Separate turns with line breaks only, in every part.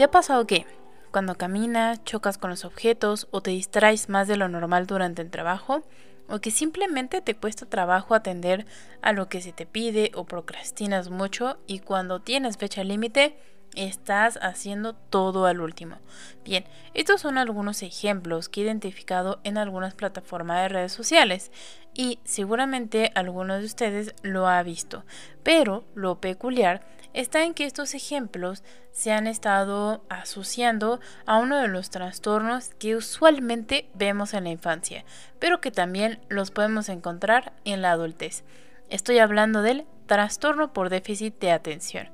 ¿Te ha pasado que cuando caminas, chocas con los objetos o te distraes más de lo normal durante el trabajo? ¿O que simplemente te cuesta trabajo atender a lo que se te pide o procrastinas mucho y cuando tienes fecha límite estás haciendo todo al último. Bien, estos son algunos ejemplos que he identificado en algunas plataformas de redes sociales y seguramente alguno de ustedes lo ha visto, pero lo peculiar está en que estos ejemplos se han estado asociando a uno de los trastornos que usualmente vemos en la infancia, pero que también los podemos encontrar en la adultez. Estoy hablando del trastorno por déficit de atención.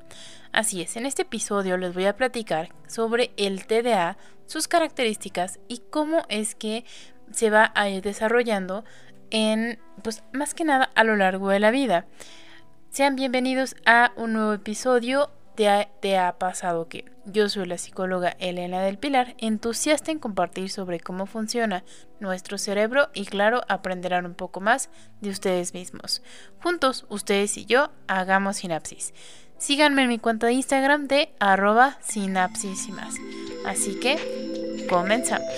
Así es, en este episodio les voy a platicar sobre el TDA, sus características y cómo es que se va a ir desarrollando en, pues más que nada a lo largo de la vida. Sean bienvenidos a un nuevo episodio de Te ha pasado que. Yo soy la psicóloga Elena del Pilar, entusiasta en compartir sobre cómo funciona nuestro cerebro y claro, aprenderán un poco más de ustedes mismos. Juntos, ustedes y yo, hagamos sinapsis. Síganme en mi cuenta de Instagram de arroba sinapsis y más. Así que, comenzamos.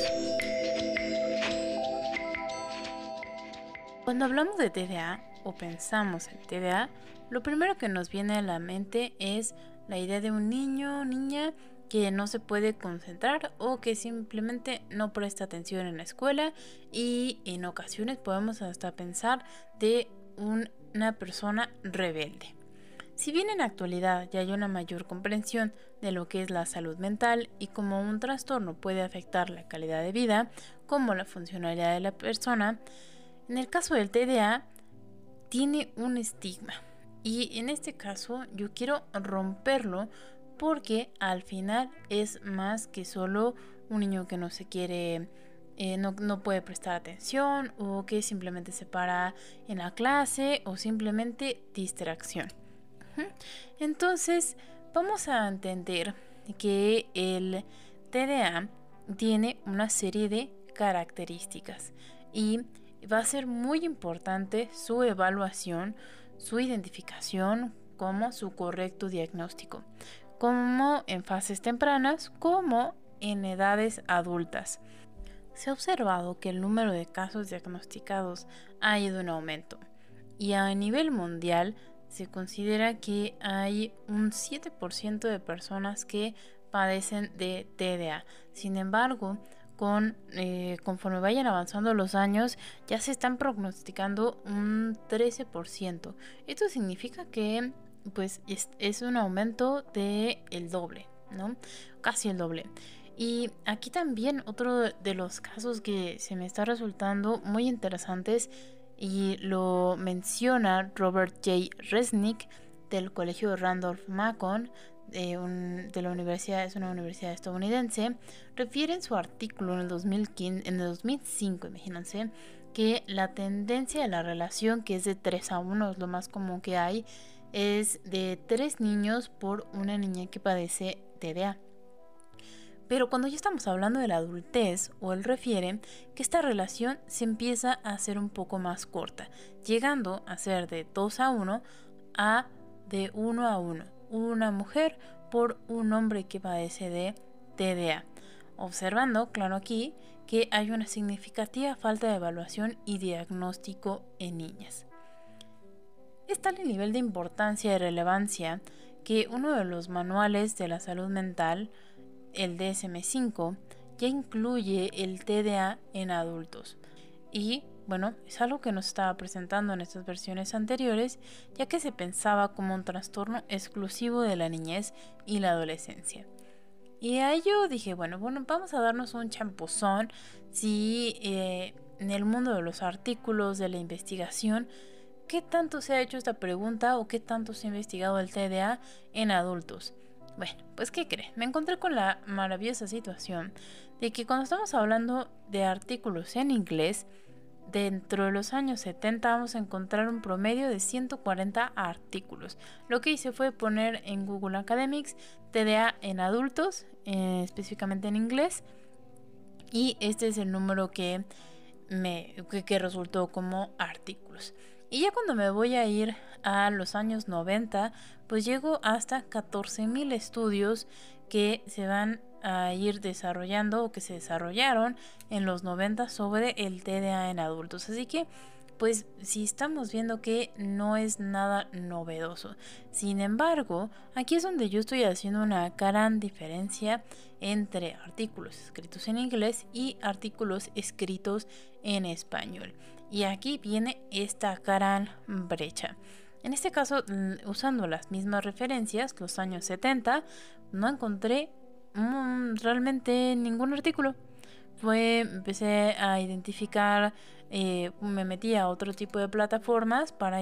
Cuando hablamos de TDA o pensamos en TDA, lo primero que nos viene a la mente es la idea de un niño o niña que no se puede concentrar o que simplemente no presta atención en la escuela y en ocasiones podemos hasta pensar de una persona rebelde. Si bien en la actualidad ya hay una mayor comprensión de lo que es la salud mental y cómo un trastorno puede afectar la calidad de vida, como la funcionalidad de la persona, en el caso del TDA tiene un estigma. Y en este caso yo quiero romperlo porque al final es más que solo un niño que no se quiere, eh, no, no, puede prestar atención o que simplemente se para en la clase o simplemente distracción. Entonces, vamos a entender que el TDA tiene una serie de características y va a ser muy importante su evaluación, su identificación como su correcto diagnóstico, como en fases tempranas como en edades adultas. Se ha observado que el número de casos diagnosticados ha ido en aumento y a nivel mundial se considera que hay un 7% de personas que padecen de TDA. Sin embargo, con, eh, conforme vayan avanzando los años, ya se están prognosticando un 13%. Esto significa que pues es, un aumento de el doble, ¿no? Casi el doble. Y aquí también otro de los casos que se me está resultando muy interesantes y lo menciona Robert J. Resnick del Colegio Randolph Macon de, de, la universidad, es una universidad estadounidense, refiere en su artículo en el, 2015, en el 2005, imagínense, que la tendencia de la relación, que es de 3 a 1, es lo más común que hay, es de 3 niños por una niña que padece TDA. Pero cuando ya estamos hablando de la adultez, o él refiere que esta relación se empieza a hacer un poco más corta, llegando a ser de 2 a 1 a de 1 a 1, una mujer por un hombre que padece de TDA. Observando, claro aquí, que hay una significativa falta de evaluación y diagnóstico en niñas. Es tal el nivel de importancia y relevancia que uno de los manuales de la salud mental el DSM5 ya incluye el TDA en adultos. Y bueno, es algo que nos estaba presentando en estas versiones anteriores, ya que se pensaba como un trastorno exclusivo de la niñez y la adolescencia. Y a ello dije, bueno, bueno, vamos a darnos un champuzón si eh, en el mundo de los artículos, de la investigación, ¿qué tanto se ha hecho esta pregunta o qué tanto se ha investigado el TDA en adultos? Bueno, pues ¿qué cree? Me encontré con la maravillosa situación de que cuando estamos hablando de artículos en inglés, dentro de los años 70 vamos a encontrar un promedio de 140 artículos. Lo que hice fue poner en Google Academics TDA en adultos, eh, específicamente en inglés, y este es el número que me que resultó como artículos. Y ya cuando me voy a ir a los años 90, pues llego hasta 14.000 estudios que se van a ir desarrollando o que se desarrollaron en los 90 sobre el TDA en adultos. Así que pues si estamos viendo que no es nada novedoso. Sin embargo, aquí es donde yo estoy haciendo una gran diferencia entre artículos escritos en inglés y artículos escritos en español. Y aquí viene esta gran brecha. En este caso, usando las mismas referencias, los años 70, no encontré realmente ningún artículo. Fue, empecé a identificar eh, me metí a otro tipo de plataformas para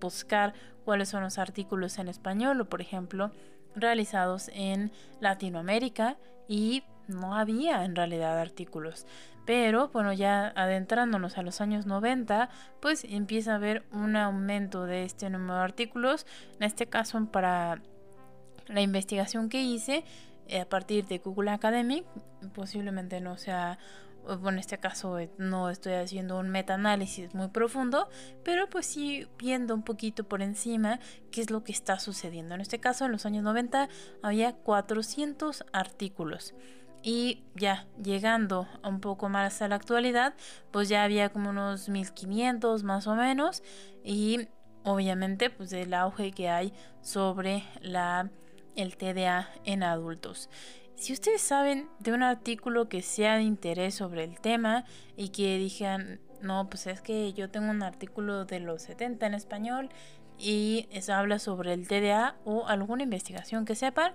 buscar cuáles son los artículos en español o por ejemplo realizados en Latinoamérica y no había en realidad artículos. Pero bueno, ya adentrándonos a los años 90, pues empieza a haber un aumento de este número de artículos. En este caso, para la investigación que hice a partir de Google Academic, posiblemente no sea bueno, en este caso eh, no estoy haciendo un metaanálisis muy profundo, pero pues sí viendo un poquito por encima qué es lo que está sucediendo. En este caso, en los años 90 había 400 artículos. Y ya llegando un poco más a la actualidad, pues ya había como unos 1500 más o menos. Y obviamente pues el auge que hay sobre la, el TDA en adultos. Si ustedes saben de un artículo que sea de interés sobre el tema y que digan, no, pues es que yo tengo un artículo de los 70 en español y eso habla sobre el TDA o alguna investigación que sepan,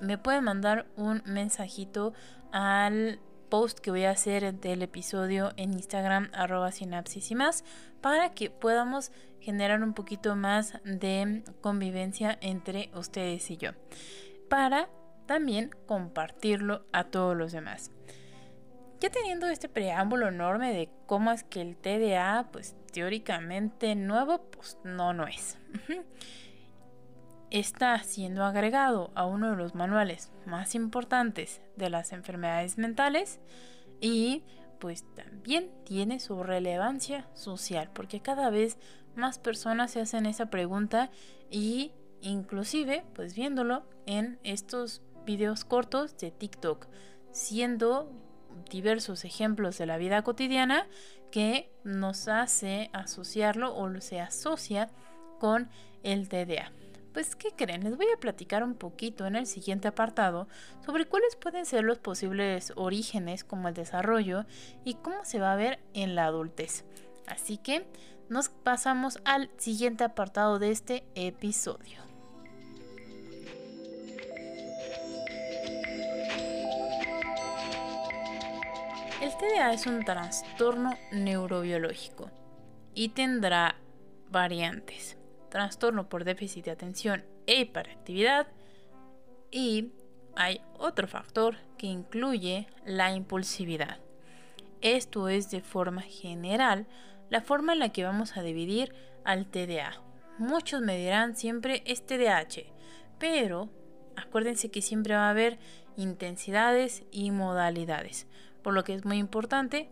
me pueden mandar un mensajito al post que voy a hacer del episodio en Instagram arroba sinapsis y más para que podamos generar un poquito más de convivencia entre ustedes y yo. Para también compartirlo a todos los demás. Ya teniendo este preámbulo enorme de cómo es que el TDA, pues teóricamente nuevo, pues no, no es. Está siendo agregado a uno de los manuales más importantes de las enfermedades mentales y pues también tiene su relevancia social porque cada vez más personas se hacen esa pregunta y inclusive pues viéndolo en estos videos cortos de TikTok, siendo diversos ejemplos de la vida cotidiana que nos hace asociarlo o se asocia con el TDA. Pues, ¿qué creen? Les voy a platicar un poquito en el siguiente apartado sobre cuáles pueden ser los posibles orígenes como el desarrollo y cómo se va a ver en la adultez. Así que nos pasamos al siguiente apartado de este episodio. El TDA es un trastorno neurobiológico y tendrá variantes. Trastorno por déficit de atención e hiperactividad y hay otro factor que incluye la impulsividad. Esto es de forma general la forma en la que vamos a dividir al TDA. Muchos me dirán siempre es TDAH, pero acuérdense que siempre va a haber intensidades y modalidades por lo que es muy importante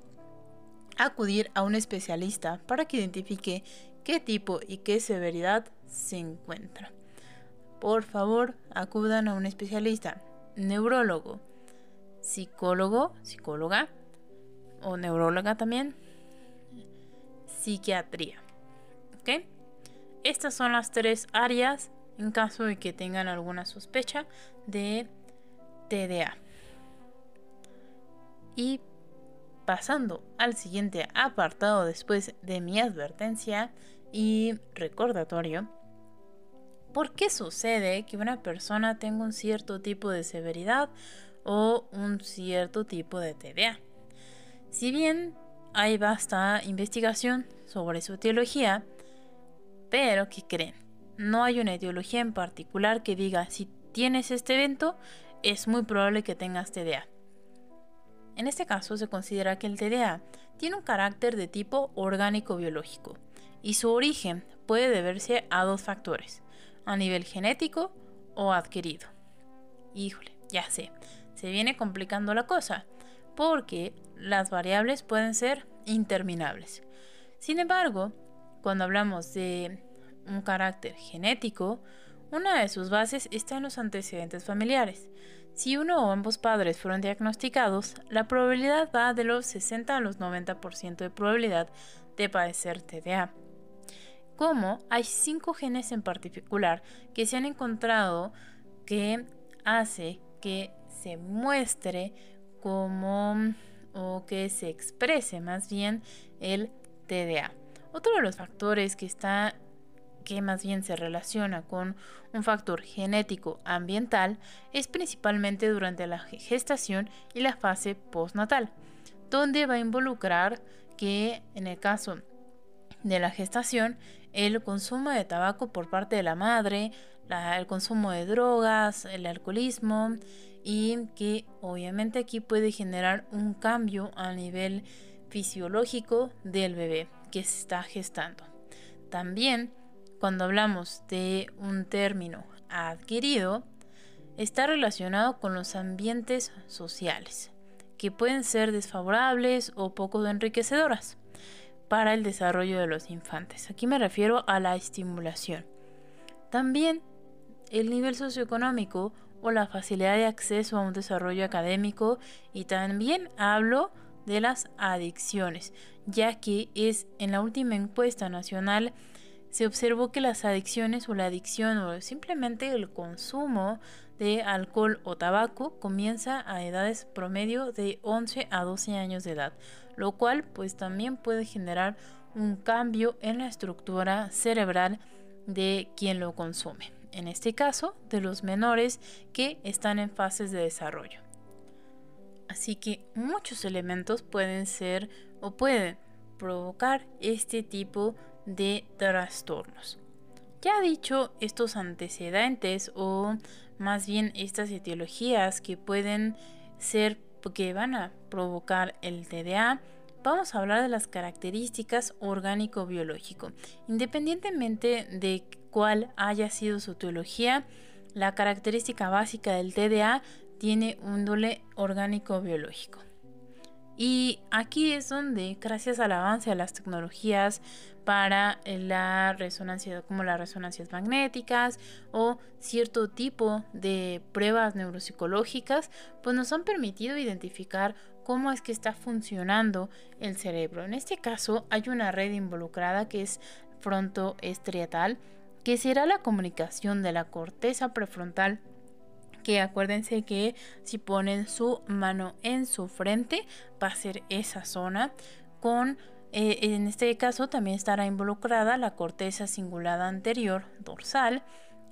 acudir a un especialista para que identifique qué tipo y qué severidad se encuentra. Por favor, acudan a un especialista, neurólogo, psicólogo, psicóloga o neuróloga también, psiquiatría. ¿Ok? Estas son las tres áreas en caso de que tengan alguna sospecha de TDA. Y pasando al siguiente apartado después de mi advertencia y recordatorio, ¿por qué sucede que una persona tenga un cierto tipo de severidad o un cierto tipo de TDA? Si bien hay vasta investigación sobre su etiología, pero ¿qué creen? No hay una etiología en particular que diga si tienes este evento, es muy probable que tengas TDA. En este caso se considera que el TDA tiene un carácter de tipo orgánico-biológico y su origen puede deberse a dos factores, a nivel genético o adquirido. Híjole, ya sé, se viene complicando la cosa, porque las variables pueden ser interminables. Sin embargo, cuando hablamos de un carácter genético, una de sus bases está en los antecedentes familiares. Si uno o ambos padres fueron diagnosticados, la probabilidad va de los 60 a los 90% de probabilidad de padecer TDA. Como hay cinco genes en particular que se han encontrado que hace que se muestre como o que se exprese más bien el TDA. Otro de los factores que está que más bien se relaciona con un factor genético ambiental es principalmente durante la gestación y la fase postnatal, donde va a involucrar que en el caso de la gestación el consumo de tabaco por parte de la madre, el consumo de drogas, el alcoholismo y que obviamente aquí puede generar un cambio a nivel fisiológico del bebé que se está gestando. También cuando hablamos de un término adquirido, está relacionado con los ambientes sociales, que pueden ser desfavorables o poco enriquecedoras para el desarrollo de los infantes. Aquí me refiero a la estimulación. También el nivel socioeconómico o la facilidad de acceso a un desarrollo académico y también hablo de las adicciones, ya que es en la última encuesta nacional se observó que las adicciones o la adicción o simplemente el consumo de alcohol o tabaco comienza a edades promedio de 11 a 12 años de edad, lo cual pues también puede generar un cambio en la estructura cerebral de quien lo consume, en este caso de los menores que están en fases de desarrollo. Así que muchos elementos pueden ser o pueden provocar este tipo de trastornos. Ya dicho estos antecedentes o más bien estas etiologías que pueden ser que van a provocar el TDA, vamos a hablar de las características orgánico-biológico. Independientemente de cuál haya sido su etiología, la característica básica del TDA tiene un doble orgánico-biológico. Y aquí es donde, gracias al avance de las tecnologías para la resonancia, como las resonancias magnéticas o cierto tipo de pruebas neuropsicológicas, pues nos han permitido identificar cómo es que está funcionando el cerebro. En este caso hay una red involucrada que es frontoestriatal, que será la comunicación de la corteza prefrontal que acuérdense que si ponen su mano en su frente va a ser esa zona con eh, en este caso también estará involucrada la corteza cingulada anterior dorsal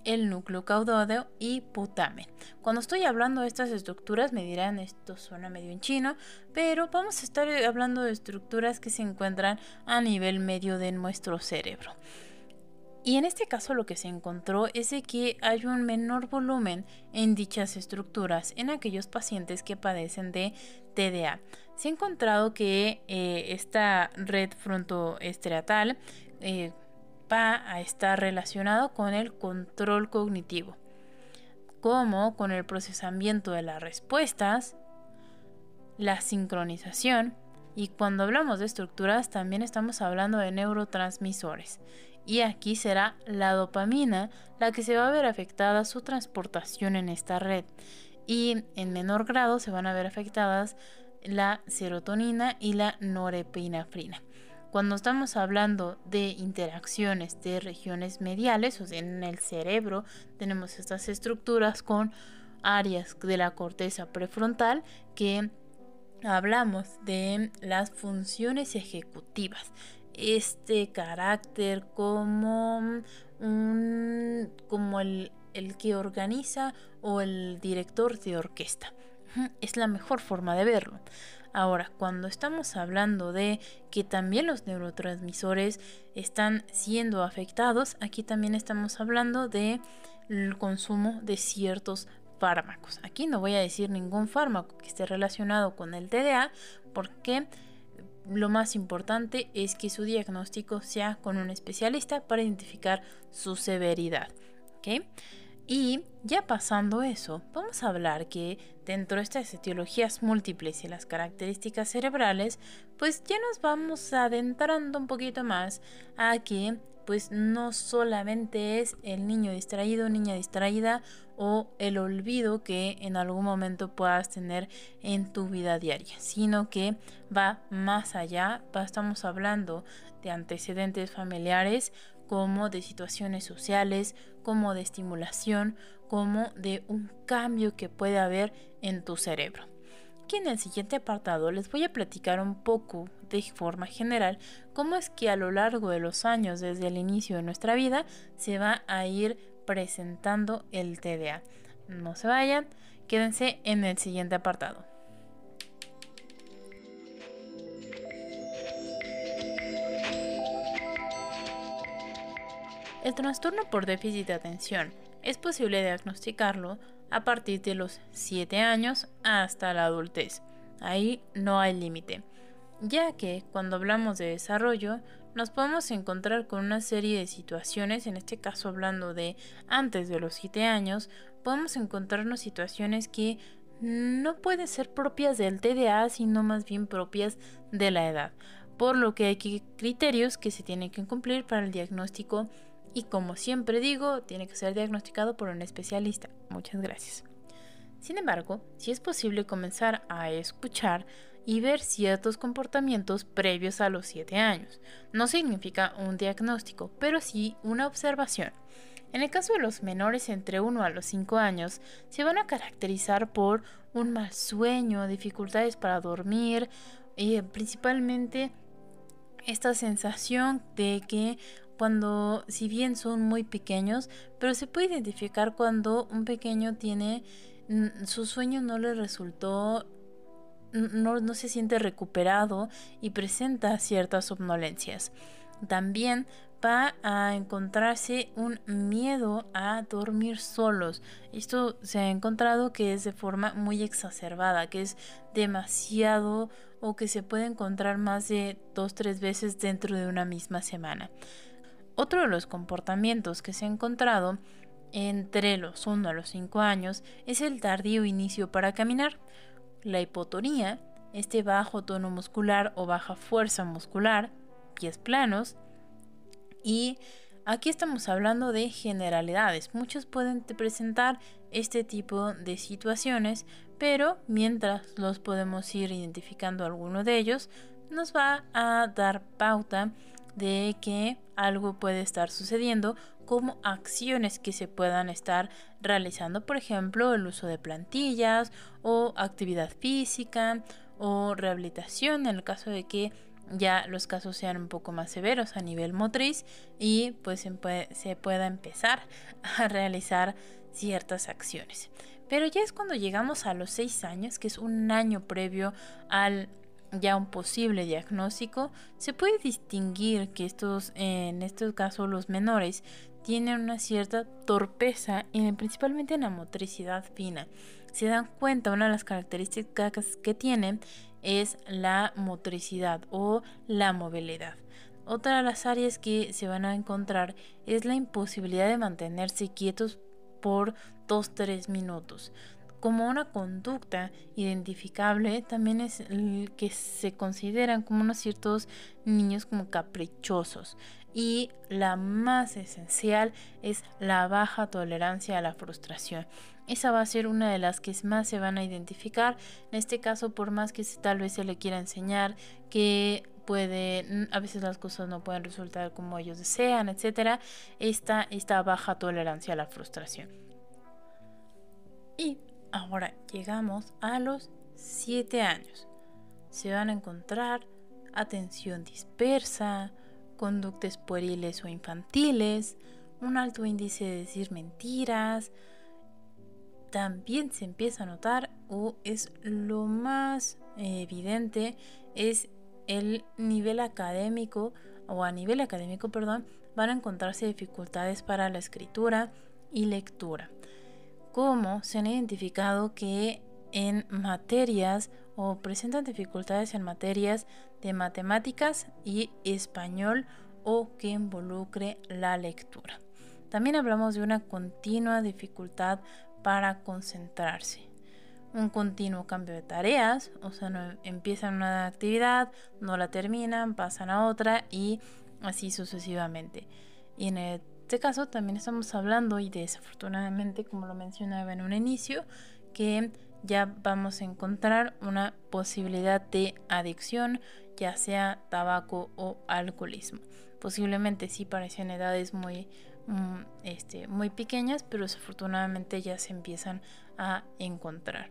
el núcleo caudódeo y putamen. Cuando estoy hablando de estas estructuras me dirán esto suena medio en chino, pero vamos a estar hablando de estructuras que se encuentran a nivel medio de nuestro cerebro. Y en este caso lo que se encontró es que hay un menor volumen en dichas estructuras en aquellos pacientes que padecen de TDA. Se ha encontrado que eh, esta red frontoestriatal eh, va a estar relacionado con el control cognitivo, como con el procesamiento de las respuestas, la sincronización, y cuando hablamos de estructuras también estamos hablando de neurotransmisores y aquí será la dopamina la que se va a ver afectada su transportación en esta red y en menor grado se van a ver afectadas la serotonina y la norepinefrina. Cuando estamos hablando de interacciones de regiones mediales, o sea, en el cerebro tenemos estas estructuras con áreas de la corteza prefrontal que hablamos de las funciones ejecutivas este carácter como un como el, el que organiza o el director de orquesta. Es la mejor forma de verlo. Ahora, cuando estamos hablando de que también los neurotransmisores están siendo afectados, aquí también estamos hablando de el consumo de ciertos fármacos. Aquí no voy a decir ningún fármaco que esté relacionado con el TDA porque lo más importante es que su diagnóstico sea con un especialista para identificar su severidad. Y ya pasando eso, vamos a hablar que dentro de estas etiologías múltiples y las características cerebrales, pues ya nos vamos adentrando un poquito más a que pues no solamente es el niño distraído, niña distraída o el olvido que en algún momento puedas tener en tu vida diaria, sino que va más allá, estamos hablando de antecedentes familiares como de situaciones sociales, como de estimulación, como de un cambio que puede haber en tu cerebro. Aquí en el siguiente apartado les voy a platicar un poco de forma general cómo es que a lo largo de los años desde el inicio de nuestra vida se va a ir presentando el TDA. No se vayan, quédense en el siguiente apartado. El trastorno por déficit de atención es posible diagnosticarlo a partir de los 7 años hasta la adultez. Ahí no hay límite, ya que cuando hablamos de desarrollo nos podemos encontrar con una serie de situaciones, en este caso hablando de antes de los 7 años, podemos encontrarnos situaciones que no pueden ser propias del TDA, sino más bien propias de la edad, por lo que hay criterios que se tienen que cumplir para el diagnóstico y como siempre digo, tiene que ser diagnosticado por un especialista. Muchas gracias. Sin embargo, si es posible comenzar a escuchar y ver ciertos comportamientos previos a los 7 años. No significa un diagnóstico, pero sí una observación. En el caso de los menores entre 1 a los 5 años, se van a caracterizar por un mal sueño, dificultades para dormir, y eh, principalmente esta sensación de que cuando, si bien son muy pequeños, pero se puede identificar cuando un pequeño tiene, su sueño no le resultó, no, no se siente recuperado y presenta ciertas somnolencias. También va a encontrarse un miedo a dormir solos. Esto se ha encontrado que es de forma muy exacerbada, que es demasiado o que se puede encontrar más de dos tres veces dentro de una misma semana. Otro de los comportamientos que se ha encontrado entre los 1 a los 5 años es el tardío inicio para caminar. La hipotonía, este bajo tono muscular o baja fuerza muscular, pies planos. Y aquí estamos hablando de generalidades. Muchos pueden presentar este tipo de situaciones, pero mientras los podemos ir identificando alguno de ellos, nos va a dar pauta de que algo puede estar sucediendo como acciones que se puedan estar realizando, por ejemplo, el uso de plantillas o actividad física o rehabilitación en el caso de que ya los casos sean un poco más severos a nivel motriz y pues se, pueda empezar a realizar ciertas acciones. Pero ya es cuando llegamos a los 6 años, que es un año previo al ya un posible diagnóstico, se puede distinguir que estos, en estos casos los menores, tienen una cierta torpeza, y principalmente en la motricidad fina. Se dan cuenta, una de las características que tienen es la motricidad o la movilidad. Otra de las áreas que se van a encontrar es la imposibilidad de mantenerse quietos por 2-3 minutos como una conducta identificable también es el que se consideran como unos ciertos niños como caprichosos y la más esencial es la baja tolerancia a la frustración. Esa va a ser una de las que más se van a identificar. En este caso, por más que tal vez se le quiera enseñar que puede, a veces las cosas no pueden resultar como ellos desean, etcétera, esta, esta baja tolerancia a la frustración. Y Ahora llegamos a los 7 años. Se van a encontrar atención dispersa, conductas pueriles o infantiles, un alto índice de decir mentiras. También se empieza a notar, o es lo más evidente, es el nivel académico, o a nivel académico, perdón, van a encontrarse dificultades para la escritura y lectura cómo se han identificado que en materias o presentan dificultades en materias de matemáticas y español o que involucre la lectura. También hablamos de una continua dificultad para concentrarse. Un continuo cambio de tareas, o sea, no, empiezan una actividad, no la terminan, pasan a otra y así sucesivamente. Y en este caso también estamos hablando, y desafortunadamente, como lo mencionaba en un inicio, que ya vamos a encontrar una posibilidad de adicción, ya sea tabaco o alcoholismo. Posiblemente sí parecen edades muy, mm, este, muy pequeñas, pero desafortunadamente ya se empiezan a encontrar.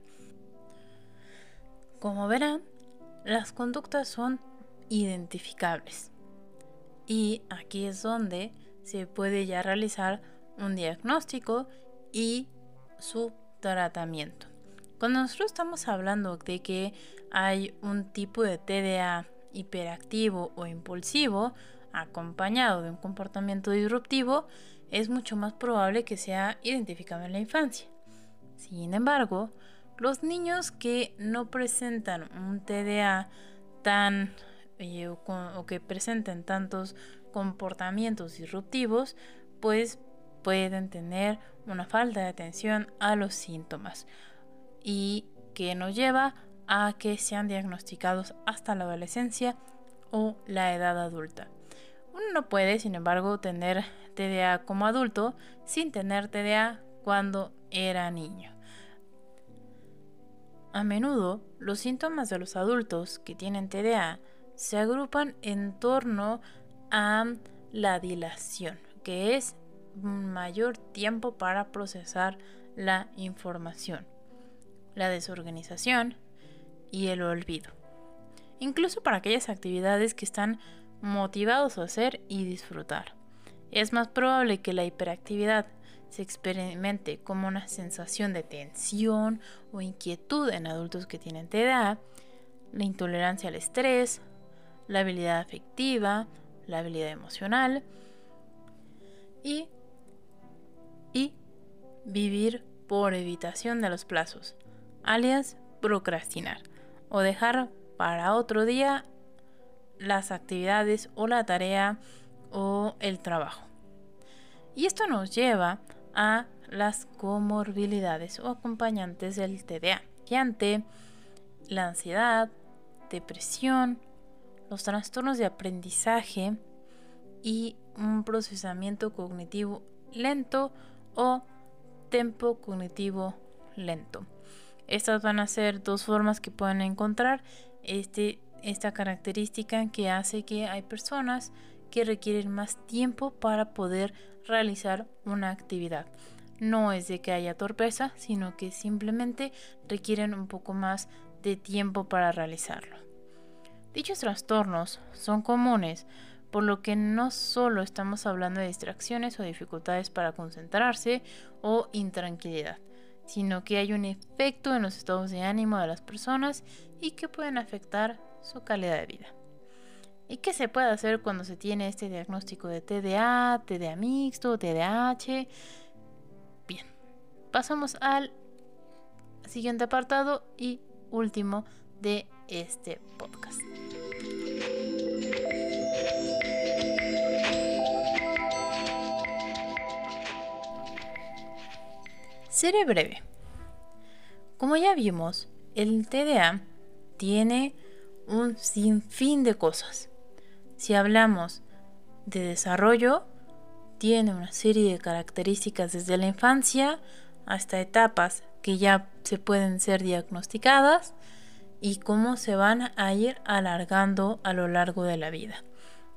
Como verán, las conductas son identificables. Y aquí es donde se puede ya realizar un diagnóstico y su tratamiento. Cuando nosotros estamos hablando de que hay un tipo de TDA hiperactivo o impulsivo acompañado de un comportamiento disruptivo, es mucho más probable que sea identificado en la infancia. Sin embargo, los niños que no presentan un TDA tan eh, o, que presenten tantos comportamientos disruptivos, pues pueden tener una falta de atención a los síntomas y que nos lleva a que sean diagnosticados hasta la adolescencia o la edad adulta. Uno no puede, sin embargo, tener TDA como adulto sin tener TDA cuando era niño. A menudo, los síntomas de los adultos que tienen TDA se agrupan en torno la dilación, que es mayor tiempo para procesar la información, la desorganización y el olvido. Incluso para aquellas actividades que están motivados a hacer y disfrutar. Es más probable que la hiperactividad se experimente como una sensación de tensión o inquietud en adultos que tienen TDA, la intolerancia al estrés, la habilidad afectiva, la habilidad emocional y, y vivir por evitación de los plazos, alias procrastinar o dejar para otro día las actividades o la tarea o el trabajo. Y esto nos lleva a las comorbilidades o acompañantes del TDA, que ante la ansiedad, depresión, los trastornos de aprendizaje y un procesamiento cognitivo lento o tempo cognitivo lento. Estas van a ser dos formas que pueden encontrar este, esta característica que hace que hay personas que requieren más tiempo para poder realizar una actividad. No es de que haya torpeza, sino que simplemente requieren un poco más de tiempo para realizarlo. Dichos trastornos son comunes, por lo que no solo estamos hablando de distracciones o dificultades para concentrarse o intranquilidad, sino que hay un efecto en los estados de ánimo de las personas y que pueden afectar su calidad de vida. ¿Y qué se puede hacer cuando se tiene este diagnóstico de TDA, TDA mixto, TDAH? Bien, pasamos al siguiente apartado y último de este podcast. Seré breve. Como ya vimos, el TDA tiene un sinfín de cosas. Si hablamos de desarrollo, tiene una serie de características desde la infancia hasta etapas que ya se pueden ser diagnosticadas y cómo se van a ir alargando a lo largo de la vida.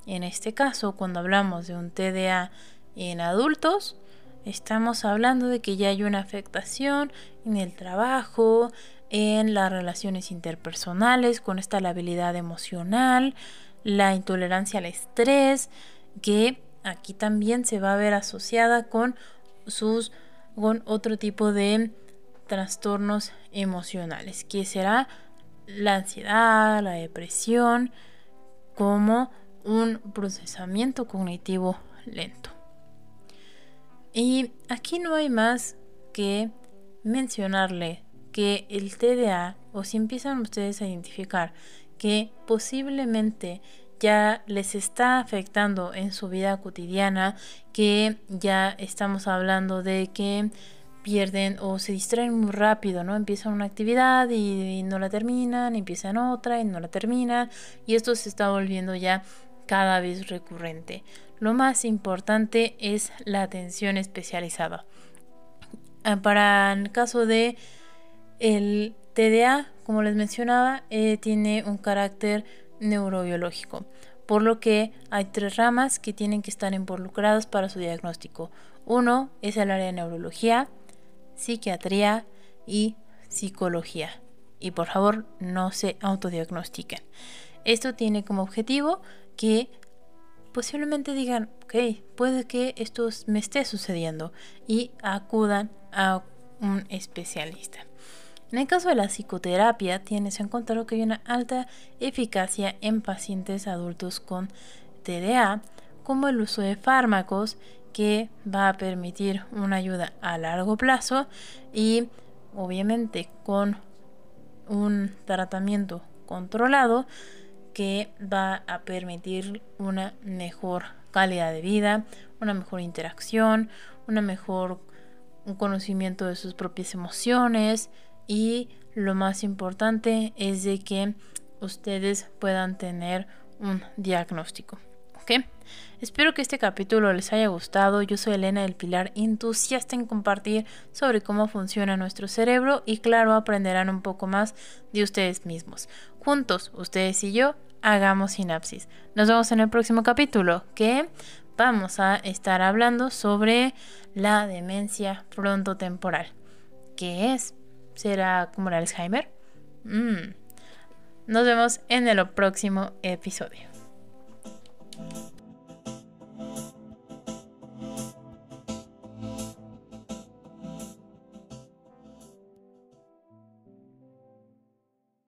En este caso, cuando hablamos de un TDA en adultos, estamos hablando de que ya hay una afectación en el trabajo, en las relaciones interpersonales, con esta labilidad emocional, la intolerancia al estrés, que aquí también se va a ver asociada con sus con otro tipo de trastornos emocionales, que será la ansiedad, la depresión, como un procesamiento cognitivo lento. Y aquí no hay más que mencionarle que el TDA, o si empiezan ustedes a identificar que posiblemente ya les está afectando en su vida cotidiana, que ya estamos hablando de que pierden o se distraen muy rápido, ¿no? Empiezan una actividad y, no la terminan, empiezan otra y no la terminan, y esto se está volviendo ya cada vez recurrente. Lo más importante es la atención especializada. Ah, para el caso de el TDA, como les mencionaba, eh, tiene un carácter neurobiológico, por lo que hay tres ramas que tienen que estar involucradas para su diagnóstico. Uno es el área de neurología, psiquiatría y psicología. Y por favor, no se autodiagnostiquen. Esto tiene como objetivo que posiblemente digan, ok, puede que esto me esté sucediendo y acudan a un especialista. En el caso de la psicoterapia, tienes encontrado que hay una alta eficacia en pacientes adultos con TDA, como el uso de fármacos que va a permitir una ayuda a largo plazo y obviamente con un tratamiento controlado que va a permitir una mejor calidad de vida, una mejor interacción, una mejor un conocimiento de sus propias emociones y lo más importante es de que ustedes puedan tener un diagnóstico. Espero que este capítulo les haya gustado. Yo soy Elena del Pilar, entusiasta en compartir sobre cómo funciona nuestro cerebro y claro, aprenderán un poco más de ustedes mismos. Juntos, ustedes y yo, hagamos sinapsis. Nos vemos en el próximo capítulo que vamos a estar hablando sobre la demencia frontotemporal. ¿Qué es? ¿Será como el Alzheimer? Mm. Nos vemos en el próximo episodio.